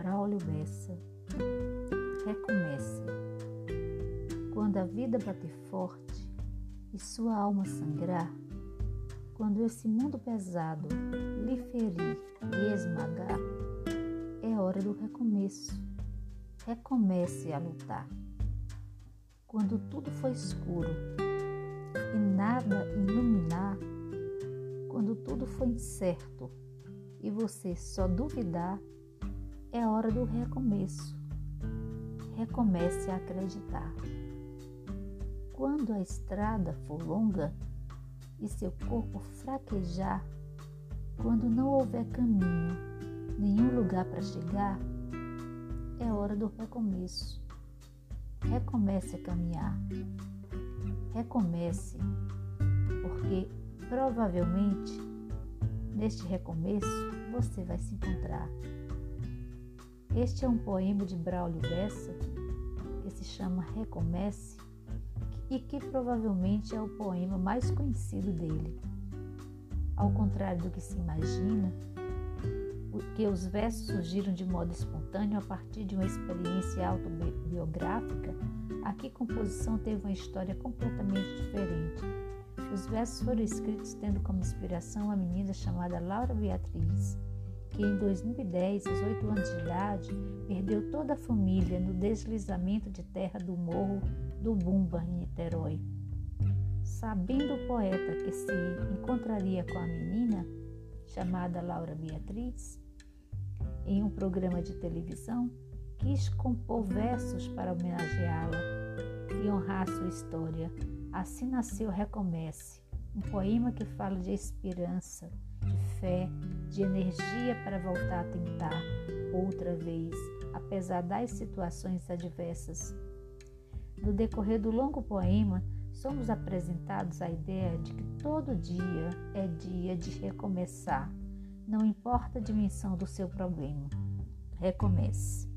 Braulio Bessa. Recomece. Quando a vida bater forte e sua alma sangrar, quando esse mundo pesado lhe ferir e esmagar, é hora do recomeço. Recomece a lutar. Quando tudo foi escuro e nada iluminar, quando tudo foi incerto e você só duvidar, é hora do recomeço. Recomece a acreditar. Quando a estrada for longa e seu corpo fraquejar, quando não houver caminho, nenhum lugar para chegar, é hora do recomeço. Recomece a caminhar. Recomece, porque provavelmente neste recomeço você vai se encontrar. Este é um poema de Braulio Bessa que se chama Recomece e que provavelmente é o poema mais conhecido dele. Ao contrário do que se imagina, que os versos surgiram de modo espontâneo a partir de uma experiência autobiográfica, aqui a composição teve uma história completamente diferente. Os versos foram escritos tendo como inspiração a menina chamada Laura Beatriz, que em 2010, aos 8 anos de idade, perdeu toda a família no deslizamento de terra do morro do Bumba, em Niterói. Sabendo o poeta que se encontraria com a menina, chamada Laura Beatriz, em um programa de televisão, quis compor versos para homenageá-la e honrar sua história. Assim nasceu Recomece, um poema que fala de esperança, de fé, de energia para voltar a tentar outra vez, apesar das situações adversas. No decorrer do longo poema, somos apresentados à ideia de que todo dia é dia de recomeçar, não importa a dimensão do seu problema. Recomece.